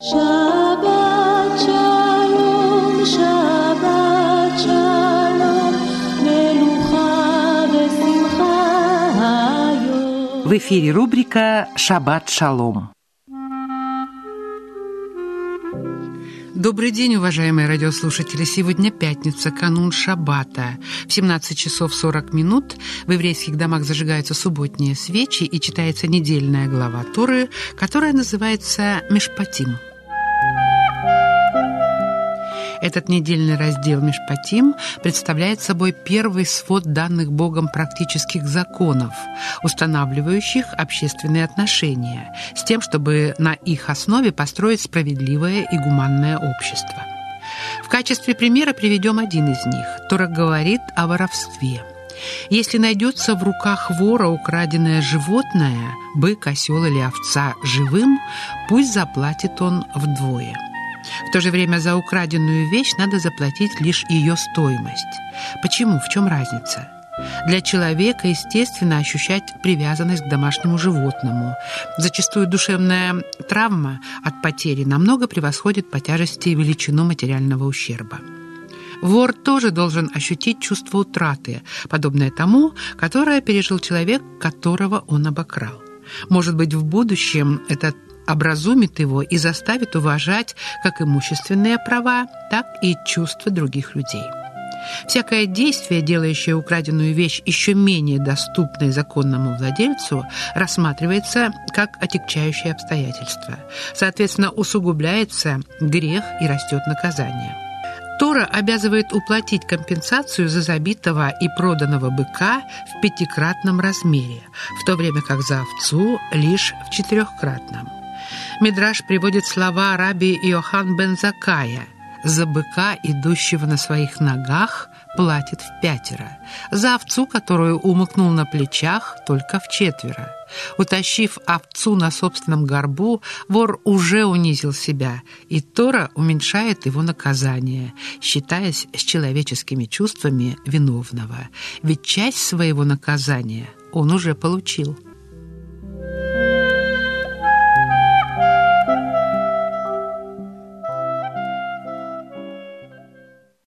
В эфире рубрика «Шаббат шалом». Добрый день, уважаемые радиослушатели. Сегодня пятница, канун Шаббата. В 17 часов 40 минут в еврейских домах зажигаются субботние свечи и читается недельная глава Торы, которая называется «Мешпатим». Этот недельный раздел Мишпатим представляет собой первый свод данных Богом практических законов, устанавливающих общественные отношения, с тем, чтобы на их основе построить справедливое и гуманное общество. В качестве примера приведем один из них. Тора говорит о воровстве. Если найдется в руках вора украденное животное, бык, осел или овца живым, пусть заплатит он вдвое. В то же время за украденную вещь надо заплатить лишь ее стоимость. Почему? В чем разница? Для человека, естественно, ощущать привязанность к домашнему животному. Зачастую душевная травма от потери намного превосходит по тяжести величину материального ущерба. Вор тоже должен ощутить чувство утраты, подобное тому, которое пережил человек, которого он обокрал. Может быть, в будущем этот образумит его и заставит уважать как имущественные права, так и чувства других людей. Всякое действие, делающее украденную вещь еще менее доступной законному владельцу, рассматривается как отягчающее обстоятельство. Соответственно, усугубляется грех и растет наказание. Тора обязывает уплатить компенсацию за забитого и проданного быка в пятикратном размере, в то время как за овцу лишь в четырехкратном. Мидраш приводит слова раби Иохан бен Закая «За быка, идущего на своих ногах, платит в пятеро, за овцу, которую умыкнул на плечах, только в четверо. Утащив овцу на собственном горбу, вор уже унизил себя, и Тора уменьшает его наказание, считаясь с человеческими чувствами виновного, ведь часть своего наказания он уже получил».